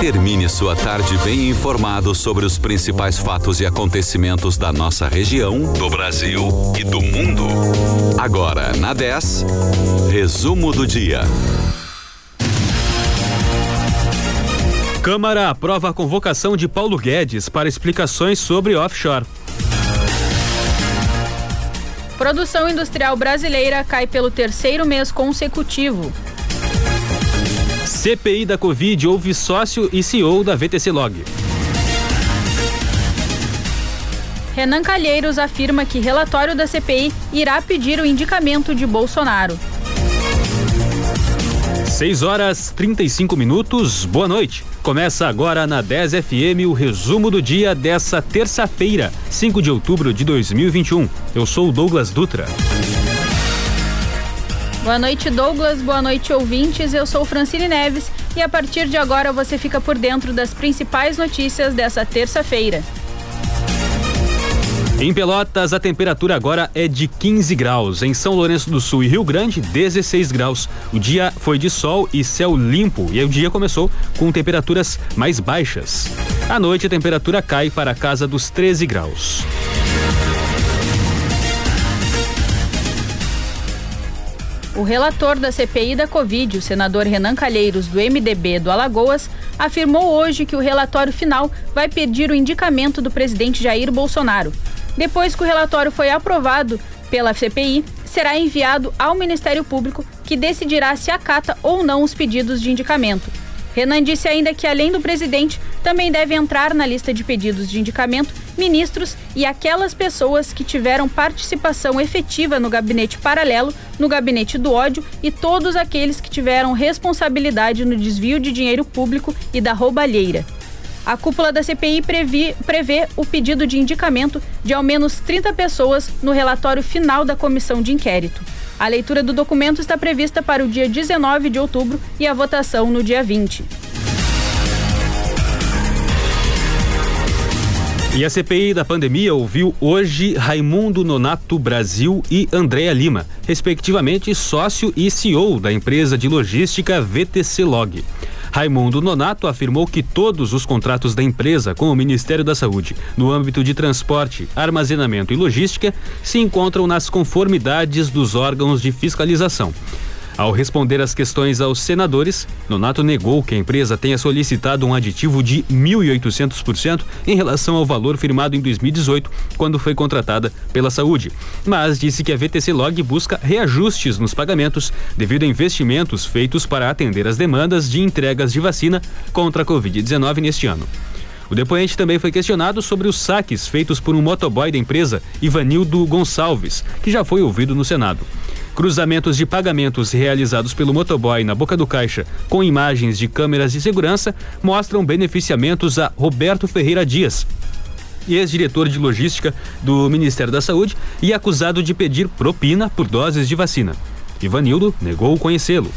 Termine sua tarde bem informado sobre os principais fatos e acontecimentos da nossa região, do Brasil e do mundo. Agora, na 10, resumo do dia. Câmara aprova a convocação de Paulo Guedes para explicações sobre offshore. Produção industrial brasileira cai pelo terceiro mês consecutivo. CPI da Covid houve sócio e CEO da VTC Log. Renan Calheiros afirma que relatório da CPI irá pedir o indicamento de Bolsonaro. 6 horas 35 minutos, boa noite. Começa agora na 10 FM o resumo do dia dessa terça-feira, 5 de outubro de 2021. Eu sou o Douglas Dutra. Boa noite, Douglas. Boa noite, ouvintes. Eu sou Francine Neves e a partir de agora você fica por dentro das principais notícias dessa terça-feira. Em Pelotas, a temperatura agora é de 15 graus. Em São Lourenço do Sul e Rio Grande, 16 graus. O dia foi de sol e céu limpo e o dia começou com temperaturas mais baixas. À noite, a temperatura cai para a casa dos 13 graus. O relator da CPI da Covid, o senador Renan Calheiros, do MDB do Alagoas, afirmou hoje que o relatório final vai pedir o indicamento do presidente Jair Bolsonaro. Depois que o relatório foi aprovado pela CPI, será enviado ao Ministério Público, que decidirá se acata ou não os pedidos de indicamento. Renan disse ainda que, além do presidente, também deve entrar na lista de pedidos de indicamento ministros e aquelas pessoas que tiveram participação efetiva no gabinete paralelo, no gabinete do ódio e todos aqueles que tiveram responsabilidade no desvio de dinheiro público e da roubalheira. A cúpula da CPI previ, prevê o pedido de indicamento de ao menos 30 pessoas no relatório final da comissão de inquérito. A leitura do documento está prevista para o dia 19 de outubro e a votação no dia 20. E a CPI da pandemia ouviu hoje Raimundo Nonato Brasil e Andréa Lima, respectivamente sócio e CEO da empresa de logística VTC Log. Raimundo Nonato afirmou que todos os contratos da empresa com o Ministério da Saúde, no âmbito de transporte, armazenamento e logística, se encontram nas conformidades dos órgãos de fiscalização. Ao responder às questões aos senadores, Nonato negou que a empresa tenha solicitado um aditivo de 1.800% em relação ao valor firmado em 2018, quando foi contratada pela Saúde, mas disse que a VTC Log busca reajustes nos pagamentos devido a investimentos feitos para atender as demandas de entregas de vacina contra a Covid-19 neste ano. O depoente também foi questionado sobre os saques feitos por um motoboy da empresa, Ivanildo Gonçalves, que já foi ouvido no Senado. Cruzamentos de pagamentos realizados pelo motoboy na boca do caixa com imagens de câmeras de segurança mostram beneficiamentos a Roberto Ferreira Dias, ex-diretor de logística do Ministério da Saúde e acusado de pedir propina por doses de vacina. Ivanildo negou conhecê-lo.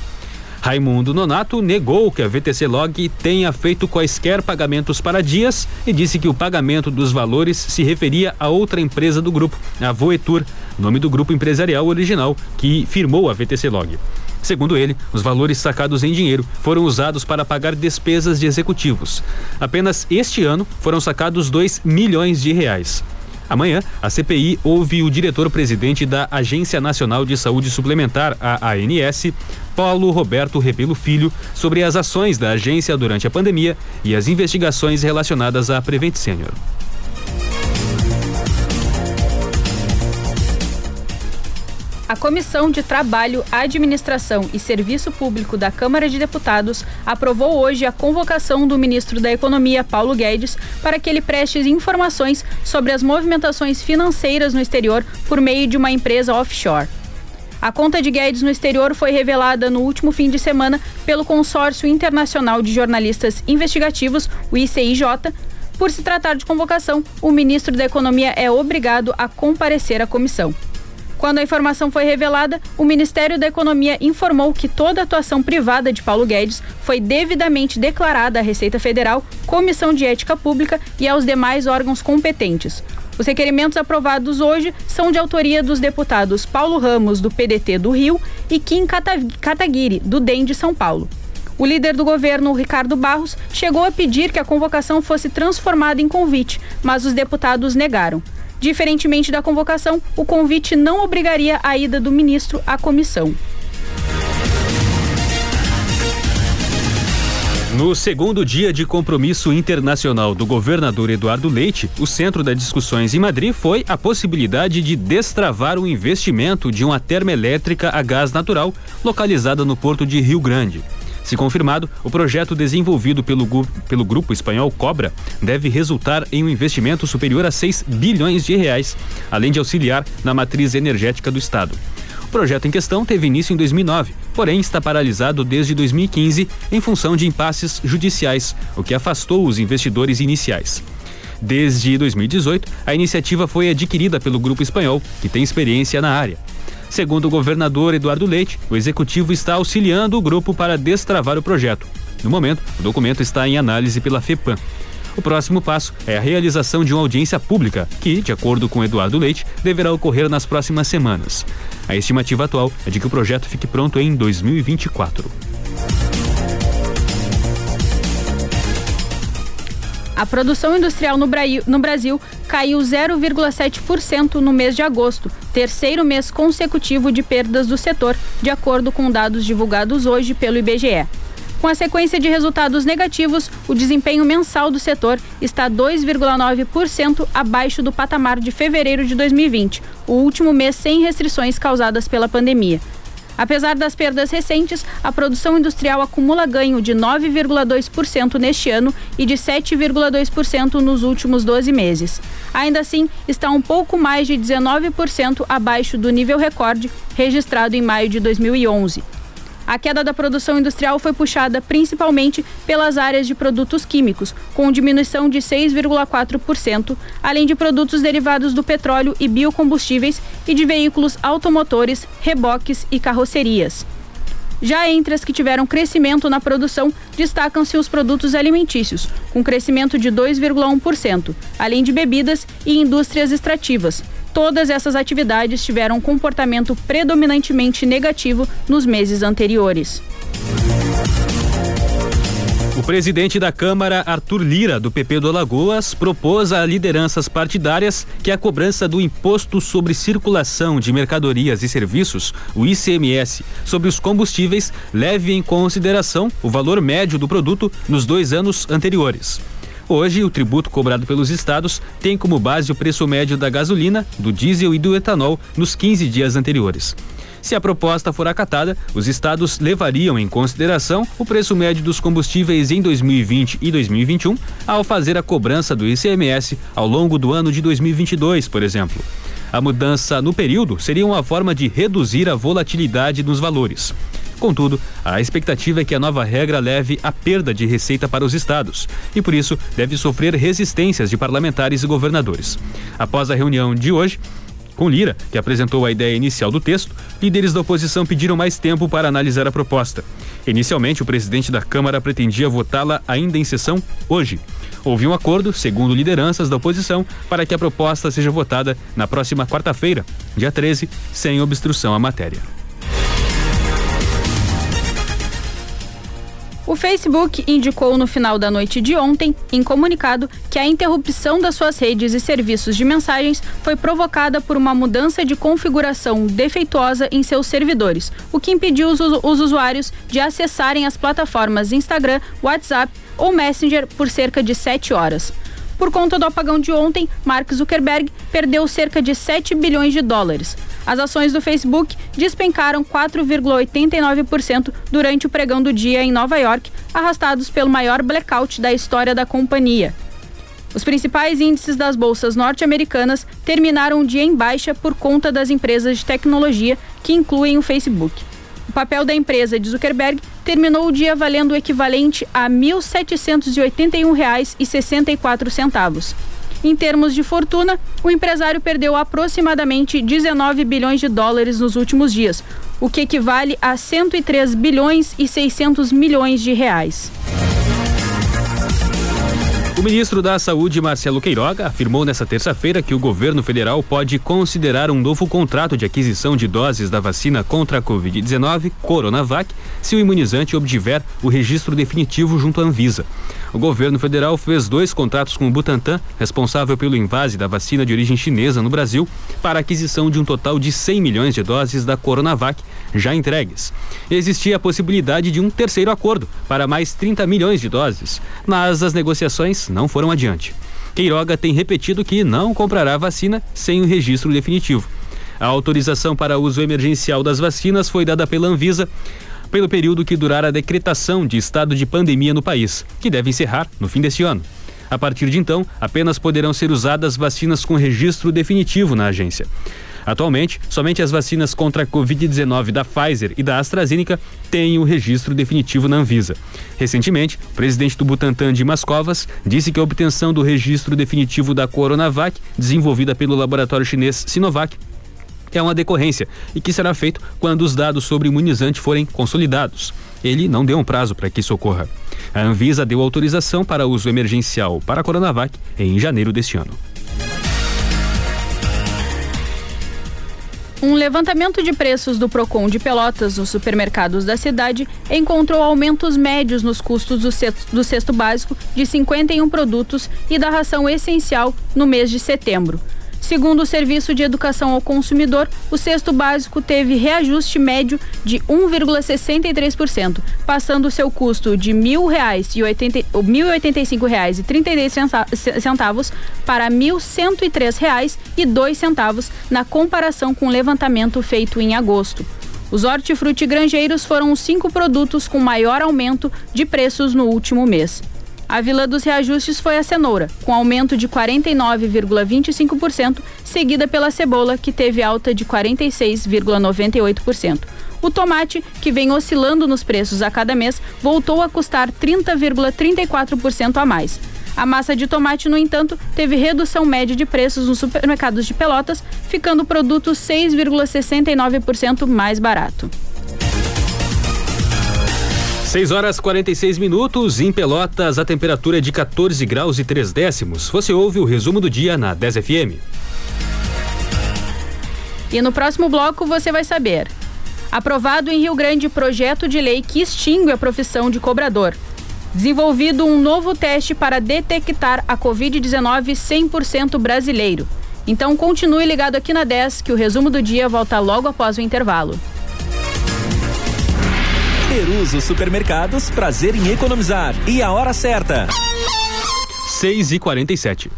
Raimundo Nonato negou que a VTC Log tenha feito quaisquer pagamentos para Dias e disse que o pagamento dos valores se referia a outra empresa do grupo, a Voetur, nome do grupo empresarial original que firmou a VTC Log. Segundo ele, os valores sacados em dinheiro foram usados para pagar despesas de executivos. Apenas este ano foram sacados 2 milhões de reais. Amanhã, a CPI ouve o diretor-presidente da Agência Nacional de Saúde Suplementar, a ANS, Paulo Roberto Rebelo Filho, sobre as ações da agência durante a pandemia e as investigações relacionadas à Prevent Senior. Comissão de Trabalho, Administração e Serviço Público da Câmara de Deputados aprovou hoje a convocação do ministro da Economia, Paulo Guedes, para que ele preste informações sobre as movimentações financeiras no exterior por meio de uma empresa offshore. A conta de Guedes no exterior foi revelada no último fim de semana pelo Consórcio Internacional de Jornalistas Investigativos, o ICIJ. Por se tratar de convocação, o ministro da Economia é obrigado a comparecer à comissão. Quando a informação foi revelada, o Ministério da Economia informou que toda atuação privada de Paulo Guedes foi devidamente declarada à Receita Federal, Comissão de Ética Pública e aos demais órgãos competentes. Os requerimentos aprovados hoje são de autoria dos deputados Paulo Ramos, do PDT do Rio, e Kim Kataguiri, do DEM de São Paulo. O líder do governo, Ricardo Barros, chegou a pedir que a convocação fosse transformada em convite, mas os deputados negaram. Diferentemente da convocação, o convite não obrigaria a ida do ministro à comissão. No segundo dia de compromisso internacional do governador Eduardo Leite, o centro das discussões em Madrid foi a possibilidade de destravar o investimento de uma termoelétrica a gás natural localizada no porto de Rio Grande. Se confirmado, o projeto desenvolvido pelo, pelo grupo espanhol Cobra deve resultar em um investimento superior a 6 bilhões de reais, além de auxiliar na matriz energética do estado. O projeto em questão teve início em 2009, porém está paralisado desde 2015 em função de impasses judiciais, o que afastou os investidores iniciais. Desde 2018, a iniciativa foi adquirida pelo grupo espanhol, que tem experiência na área. Segundo o governador Eduardo Leite, o executivo está auxiliando o grupo para destravar o projeto. No momento, o documento está em análise pela FEPAM. O próximo passo é a realização de uma audiência pública, que, de acordo com Eduardo Leite, deverá ocorrer nas próximas semanas. A estimativa atual é de que o projeto fique pronto em 2024. A produção industrial no, Brasil caiu 0,7% no mês de agosto, terceiro mês consecutivo de perdas do setor, de acordo com dados divulgados hoje pelo IBGE. Com a sequência de resultados negativos, o desempenho mensal do setor está 2,9% abaixo do patamar de fevereiro de 2020, o último mês sem restrições causadas pela pandemia. Apesar das perdas recentes, a produção industrial acumula ganho de 9,2% neste ano e de 7,2% nos últimos 12 meses. Ainda assim, está um pouco mais de 19% abaixo do nível recorde registrado em maio de 2011. A queda da produção industrial foi puxada principalmente pelas áreas de produtos químicos, com diminuição de 6,4%, além de produtos derivados do petróleo e biocombustíveis e de veículos automotores, reboques e carrocerias. Já entre as que tiveram crescimento na produção, destacam-se os produtos alimentícios, com crescimento de 2,1%, além de bebidas e indústrias extrativas, Todas essas atividades tiveram um comportamento predominantemente negativo nos meses anteriores. O presidente da Câmara, Arthur Lira, do PP do Alagoas, propôs a lideranças partidárias que a cobrança do Imposto sobre Circulação de Mercadorias e Serviços, o ICMS, sobre os combustíveis leve em consideração o valor médio do produto nos dois anos anteriores. Hoje, o tributo cobrado pelos estados tem como base o preço médio da gasolina, do diesel e do etanol nos 15 dias anteriores. Se a proposta for acatada, os estados levariam em consideração o preço médio dos combustíveis em 2020 e 2021 ao fazer a cobrança do ICMS ao longo do ano de 2022, por exemplo. A mudança no período seria uma forma de reduzir a volatilidade nos valores. Contudo, a expectativa é que a nova regra leve à perda de receita para os estados e, por isso, deve sofrer resistências de parlamentares e governadores. Após a reunião de hoje, com Lira, que apresentou a ideia inicial do texto, líderes da oposição pediram mais tempo para analisar a proposta. Inicialmente, o presidente da Câmara pretendia votá-la ainda em sessão hoje. Houve um acordo, segundo lideranças da oposição, para que a proposta seja votada na próxima quarta-feira, dia 13, sem obstrução à matéria. O Facebook indicou no final da noite de ontem, em comunicado, que a interrupção das suas redes e serviços de mensagens foi provocada por uma mudança de configuração defeituosa em seus servidores, o que impediu os, os usuários de acessarem as plataformas Instagram, WhatsApp ou Messenger por cerca de 7 horas. Por conta do apagão de ontem, Mark Zuckerberg perdeu cerca de 7 bilhões de dólares. As ações do Facebook despencaram 4,89% durante o pregão do dia em Nova York, arrastados pelo maior blackout da história da companhia. Os principais índices das bolsas norte-americanas terminaram o dia em baixa por conta das empresas de tecnologia que incluem o Facebook. O papel da empresa de Zuckerberg terminou o dia valendo o equivalente a R$ 1.781,64. Em termos de fortuna, o empresário perdeu aproximadamente 19 bilhões de dólares nos últimos dias, o que equivale a 103 bilhões e 600 milhões de reais. O ministro da Saúde, Marcelo Queiroga, afirmou nesta terça-feira que o governo federal pode considerar um novo contrato de aquisição de doses da vacina contra a Covid-19, Coronavac, se o imunizante obtiver o registro definitivo junto à Anvisa. O governo federal fez dois contratos com o Butantan, responsável pelo invase da vacina de origem chinesa no Brasil, para a aquisição de um total de 100 milhões de doses da Coronavac já entregues. Existia a possibilidade de um terceiro acordo para mais 30 milhões de doses, mas as negociações não foram adiante. Queiroga tem repetido que não comprará vacina sem o registro definitivo. A autorização para uso emergencial das vacinas foi dada pela Anvisa pelo período que durar a decretação de estado de pandemia no país, que deve encerrar no fim deste ano. A partir de então, apenas poderão ser usadas vacinas com registro definitivo na agência. Atualmente, somente as vacinas contra a Covid-19 da Pfizer e da AstraZeneca têm o registro definitivo na Anvisa. Recentemente, o presidente do Butantan, Dimas Covas, disse que a obtenção do registro definitivo da Coronavac, desenvolvida pelo laboratório chinês Sinovac, é uma decorrência e que será feito quando os dados sobre o imunizante forem consolidados. Ele não deu um prazo para que isso ocorra. A Anvisa deu autorização para uso emergencial para a Coronavac em janeiro deste ano. Um levantamento de preços do Procon de Pelotas nos supermercados da cidade encontrou aumentos médios nos custos do cesto, do cesto básico de 51 produtos e da ração essencial no mês de setembro. Segundo o Serviço de Educação ao Consumidor, o cesto básico teve reajuste médio de 1,63%, passando seu custo de R$ 1.085,33 para R$ 1.103,02 na comparação com o levantamento feito em agosto. Os hortifruti granjeiros foram os cinco produtos com maior aumento de preços no último mês. A vila dos reajustes foi a cenoura, com aumento de 49,25%, seguida pela cebola, que teve alta de 46,98%. O tomate, que vem oscilando nos preços a cada mês, voltou a custar 30,34% a mais. A massa de tomate, no entanto, teve redução média de preços nos supermercados de Pelotas, ficando o produto 6,69% mais barato. 6 horas 46 minutos. Em Pelotas, a temperatura é de 14 graus e 3 décimos. Você ouve o resumo do dia na 10 FM. E no próximo bloco você vai saber. Aprovado em Rio Grande projeto de lei que extingue a profissão de cobrador. Desenvolvido um novo teste para detectar a Covid-19 100% brasileiro. Então continue ligado aqui na 10 que o resumo do dia volta logo após o intervalo. Peruso Supermercados, prazer em economizar. E a hora certa. 6 e 47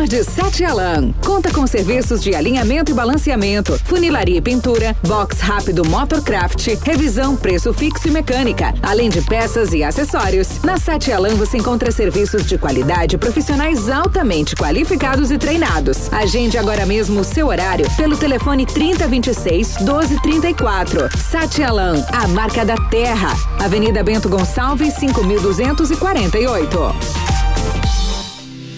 Ford Sete Alan. Conta com serviços de alinhamento e balanceamento, funilaria e pintura, box rápido Motorcraft, revisão, preço fixo e mecânica, além de peças e acessórios. Na Sete Alan você encontra serviços de qualidade profissionais altamente qualificados e treinados. Agende agora mesmo o seu horário pelo telefone 3026 1234. Sete Alan, a marca da terra. Avenida Bento Gonçalves 5248.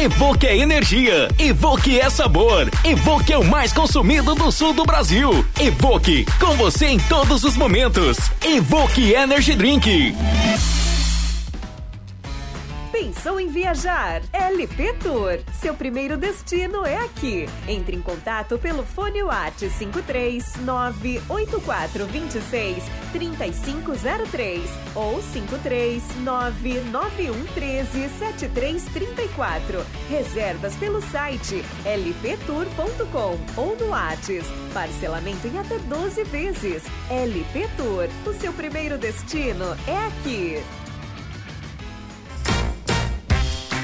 Evoque é energia, Evoque é sabor, Evoque é o mais consumido do sul do Brasil. Evoque, com você em todos os momentos. Evoque Energy Drink. Pensou em viajar? LP Tour. Seu primeiro destino é aqui. Entre em contato pelo fone WhatsApp 5398426 3503 ou 53991137334. Reservas pelo site lptour.com ou no WhatsApp. Parcelamento em até 12 vezes. LP Tour. O seu primeiro destino é aqui.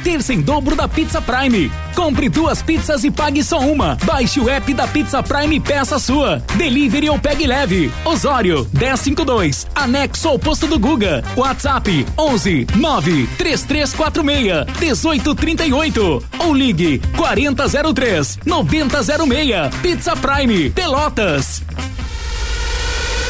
Terça em dobro da Pizza Prime. Compre duas pizzas e pague só uma. Baixe o app da Pizza Prime e peça sua. Delivery ou pegue leve. Osório 1052, anexo ao posto do Guga. WhatsApp 11 93346 1838 ou ligue 4003 9006. Pizza Prime Pelotas.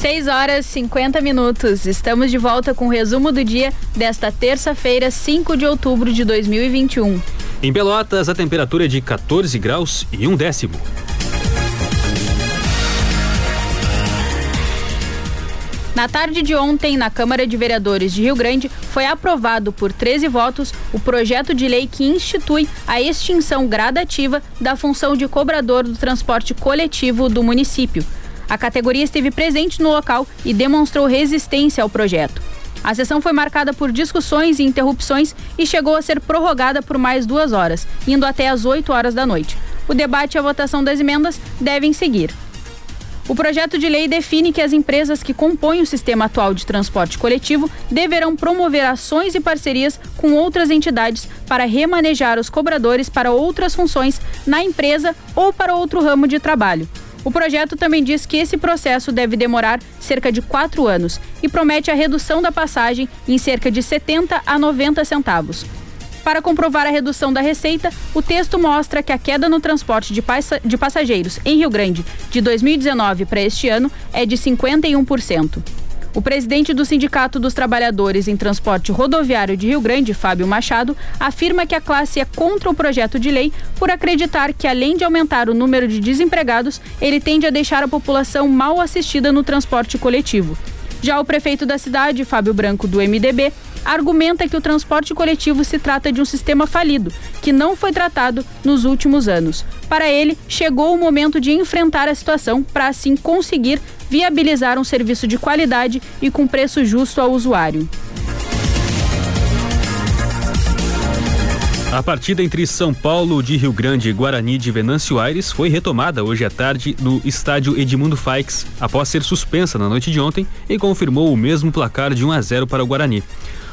6 horas 50 minutos. Estamos de volta com o resumo do dia desta terça-feira, 5 de outubro de 2021. Em Pelotas, a temperatura é de 14 graus e um décimo. Na tarde de ontem, na Câmara de Vereadores de Rio Grande, foi aprovado por 13 votos o projeto de lei que institui a extinção gradativa da função de cobrador do transporte coletivo do município. A categoria esteve presente no local e demonstrou resistência ao projeto. A sessão foi marcada por discussões e interrupções e chegou a ser prorrogada por mais duas horas, indo até às 8 horas da noite. O debate e a votação das emendas devem seguir. O projeto de lei define que as empresas que compõem o sistema atual de transporte coletivo deverão promover ações e parcerias com outras entidades para remanejar os cobradores para outras funções na empresa ou para outro ramo de trabalho. O projeto também diz que esse processo deve demorar cerca de quatro anos e promete a redução da passagem em cerca de 70 a 90 centavos. Para comprovar a redução da receita, o texto mostra que a queda no transporte de, passa de passageiros em Rio Grande de 2019 para este ano é de 51%. O presidente do Sindicato dos Trabalhadores em Transporte Rodoviário de Rio Grande, Fábio Machado, afirma que a classe é contra o projeto de lei por acreditar que, além de aumentar o número de desempregados, ele tende a deixar a população mal assistida no transporte coletivo. Já o prefeito da cidade, Fábio Branco, do MDB, argumenta que o transporte coletivo se trata de um sistema falido, que não foi tratado nos últimos anos. Para ele, chegou o momento de enfrentar a situação para assim conseguir viabilizar um serviço de qualidade e com preço justo ao usuário. A partida entre São Paulo de Rio Grande e Guarani de Venâncio Aires foi retomada hoje à tarde no estádio Edmundo Faix, após ser suspensa na noite de ontem e confirmou o mesmo placar de 1 a 0 para o Guarani.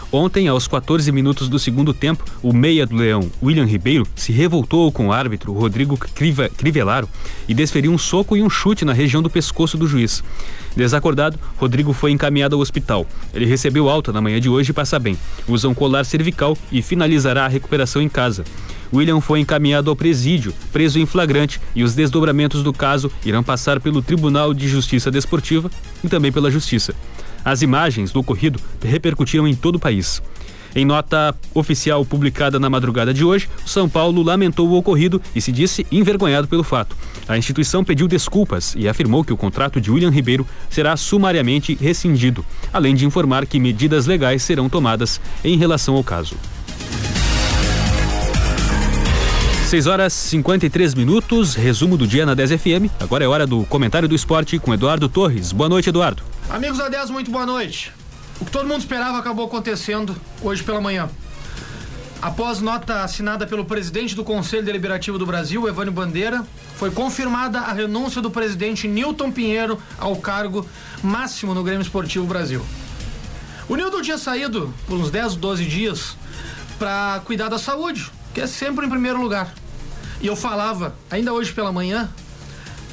Ontem, aos 14 minutos do segundo tempo, o meia do Leão, William Ribeiro, se revoltou com o árbitro Rodrigo Crivelaro e desferiu um soco e um chute na região do pescoço do juiz. Desacordado, Rodrigo foi encaminhado ao hospital. Ele recebeu alta na manhã de hoje e passa bem. Usa um colar cervical e finalizará a recuperação em casa. William foi encaminhado ao presídio, preso em flagrante, e os desdobramentos do caso irão passar pelo Tribunal de Justiça Desportiva e também pela Justiça. As imagens do ocorrido repercutiram em todo o país. Em nota oficial publicada na madrugada de hoje, o São Paulo lamentou o ocorrido e se disse envergonhado pelo fato. A instituição pediu desculpas e afirmou que o contrato de William Ribeiro será sumariamente rescindido, além de informar que medidas legais serão tomadas em relação ao caso. 6 horas 53 minutos, resumo do dia na 10 FM. Agora é hora do comentário do esporte com Eduardo Torres. Boa noite, Eduardo. Amigos da 10, muito boa noite. O que todo mundo esperava acabou acontecendo hoje pela manhã. Após nota assinada pelo presidente do Conselho Deliberativo do Brasil, Evânio Bandeira, foi confirmada a renúncia do presidente Newton Pinheiro ao cargo máximo no Grêmio Esportivo Brasil. O Newton tinha saído por uns 10, 12 dias para cuidar da saúde, que é sempre em primeiro lugar. E eu falava, ainda hoje pela manhã,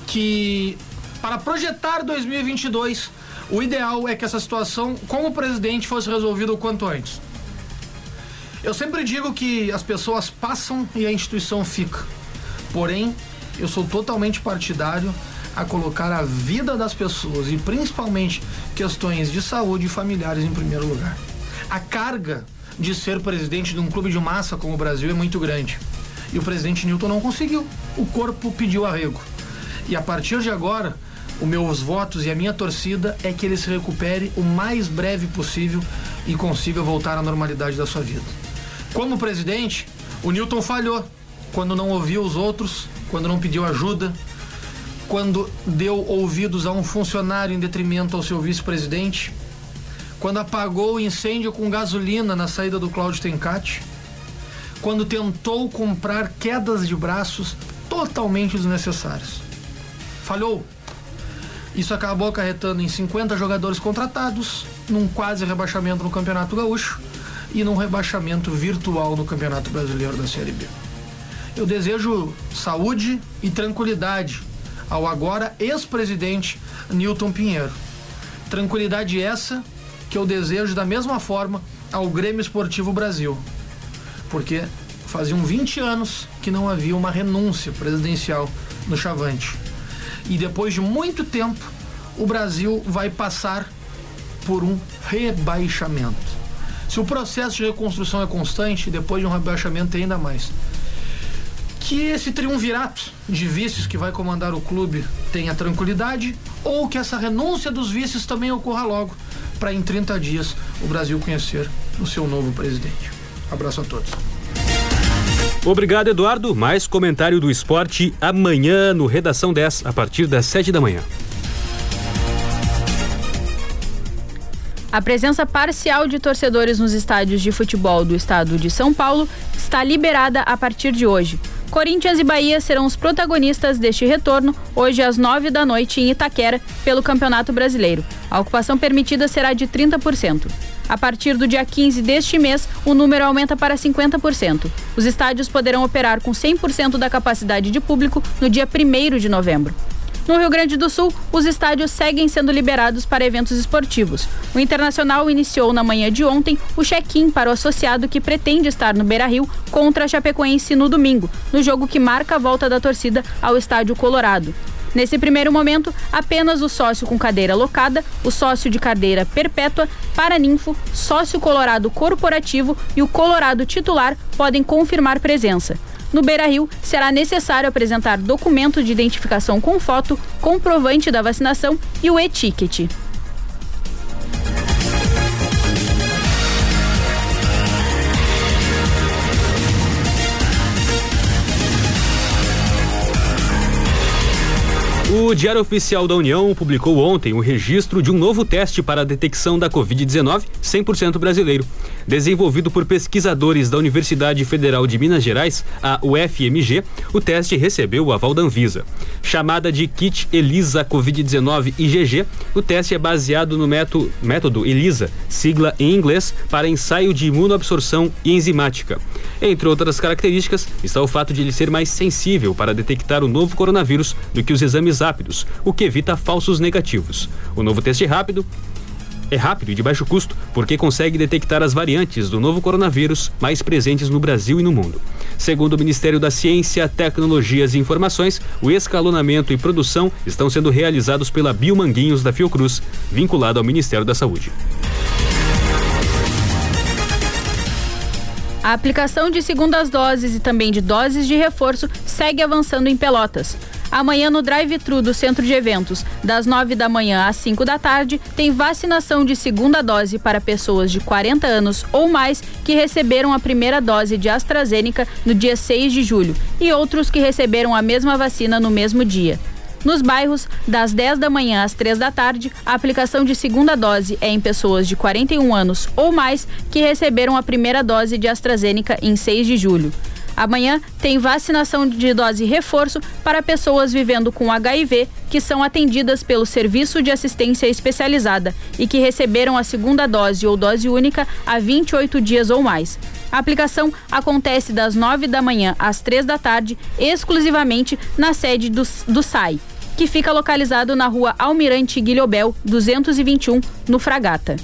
que para projetar 2022 o ideal é que essa situação com o presidente fosse resolvida o quanto antes. Eu sempre digo que as pessoas passam e a instituição fica. Porém, eu sou totalmente partidário a colocar a vida das pessoas e principalmente questões de saúde e familiares em primeiro lugar. A carga de ser presidente de um clube de massa como o Brasil é muito grande. E o presidente Newton não conseguiu. O corpo pediu arrego. E a partir de agora, os meus votos e a minha torcida é que ele se recupere o mais breve possível e consiga voltar à normalidade da sua vida. Como presidente, o Newton falhou quando não ouviu os outros, quando não pediu ajuda, quando deu ouvidos a um funcionário em detrimento ao seu vice-presidente, quando apagou o incêndio com gasolina na saída do Cláudio Tencati, quando tentou comprar quedas de braços totalmente desnecessárias. Falhou. Isso acabou acarretando em 50 jogadores contratados, num quase rebaixamento no Campeonato Gaúcho e num rebaixamento virtual no Campeonato Brasileiro da Série B. Eu desejo saúde e tranquilidade ao agora ex-presidente Newton Pinheiro. Tranquilidade essa que eu desejo da mesma forma ao Grêmio Esportivo Brasil. Porque faziam 20 anos que não havia uma renúncia presidencial no Chavante. E depois de muito tempo, o Brasil vai passar por um rebaixamento. Se o processo de reconstrução é constante, depois de um rebaixamento tem ainda mais. Que esse triunvirato de vices que vai comandar o clube tenha tranquilidade, ou que essa renúncia dos vices também ocorra logo, para em 30 dias o Brasil conhecer o seu novo presidente. Abraço a todos. Obrigado, Eduardo. Mais comentário do esporte amanhã no Redação 10, a partir das 7 da manhã. A presença parcial de torcedores nos estádios de futebol do estado de São Paulo está liberada a partir de hoje. Corinthians e Bahia serão os protagonistas deste retorno, hoje às 9 da noite em Itaquera, pelo Campeonato Brasileiro. A ocupação permitida será de 30%. A partir do dia 15 deste mês, o número aumenta para 50%. Os estádios poderão operar com 100% da capacidade de público no dia 1 de novembro. No Rio Grande do Sul, os estádios seguem sendo liberados para eventos esportivos. O Internacional iniciou na manhã de ontem o check-in para o associado que pretende estar no Beira-Rio contra a Chapecoense no domingo, no jogo que marca a volta da torcida ao Estádio Colorado. Nesse primeiro momento, apenas o sócio com cadeira locada, o sócio de cadeira perpétua, paraninfo, sócio colorado corporativo e o colorado titular podem confirmar presença. No Beira Rio, será necessário apresentar documento de identificação com foto, comprovante da vacinação e o e-ticket. O Diário Oficial da União publicou ontem o registro de um novo teste para a detecção da Covid-19 100% brasileiro. Desenvolvido por pesquisadores da Universidade Federal de Minas Gerais, a UFMG, o teste recebeu o aval da Anvisa. Chamada de Kit ELISA Covid-19 IgG, o teste é baseado no método, método ELISA, sigla em inglês para ensaio de imunoabsorção enzimática. Entre outras características, está o fato de ele ser mais sensível para detectar o novo coronavírus do que os exames rápidos, o que evita falsos negativos. O novo teste rápido é rápido e de baixo custo, porque consegue detectar as variantes do novo coronavírus mais presentes no Brasil e no mundo. Segundo o Ministério da Ciência, Tecnologias e Informações, o escalonamento e produção estão sendo realizados pela Biomanguinhos da Fiocruz, vinculado ao Ministério da Saúde. A aplicação de segundas doses e também de doses de reforço segue avançando em Pelotas. Amanhã, no drive-thru do centro de eventos, das 9 da manhã às 5 da tarde, tem vacinação de segunda dose para pessoas de 40 anos ou mais que receberam a primeira dose de AstraZeneca no dia 6 de julho e outros que receberam a mesma vacina no mesmo dia. Nos bairros, das 10 da manhã às 3 da tarde, a aplicação de segunda dose é em pessoas de 41 anos ou mais que receberam a primeira dose de AstraZeneca em 6 de julho. Amanhã tem vacinação de dose reforço para pessoas vivendo com HIV que são atendidas pelo Serviço de Assistência Especializada e que receberam a segunda dose ou dose única há 28 dias ou mais. A aplicação acontece das 9 da manhã às 3 da tarde, exclusivamente na sede do, do SAI, que fica localizado na rua Almirante Guilhobel, 221, no Fragata.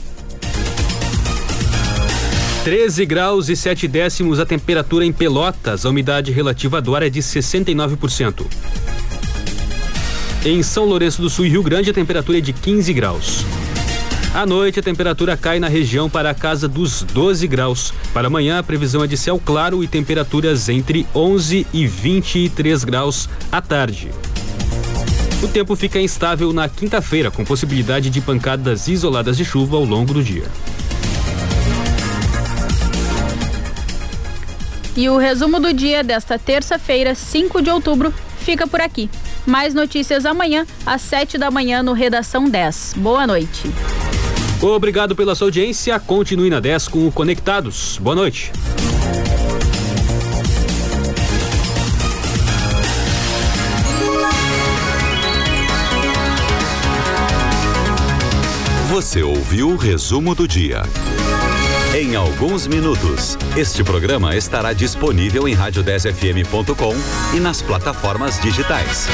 13 graus e 7 décimos a temperatura em Pelotas. A umidade relativa do ar é de 69%. Em São Lourenço do Sul e Rio Grande, a temperatura é de 15 graus. À noite, a temperatura cai na região para a casa dos 12 graus. Para amanhã, a previsão é de céu claro e temperaturas entre 11 e 23 graus à tarde. O tempo fica instável na quinta-feira, com possibilidade de pancadas isoladas de chuva ao longo do dia. E o resumo do dia desta terça-feira, 5 de outubro, fica por aqui. Mais notícias amanhã, às 7 da manhã, no Redação 10. Boa noite. Obrigado pela sua audiência. Continue na 10 com o Conectados. Boa noite. Você ouviu o resumo do dia. Em alguns minutos, este programa estará disponível em rádio10fm.com e nas plataformas digitais.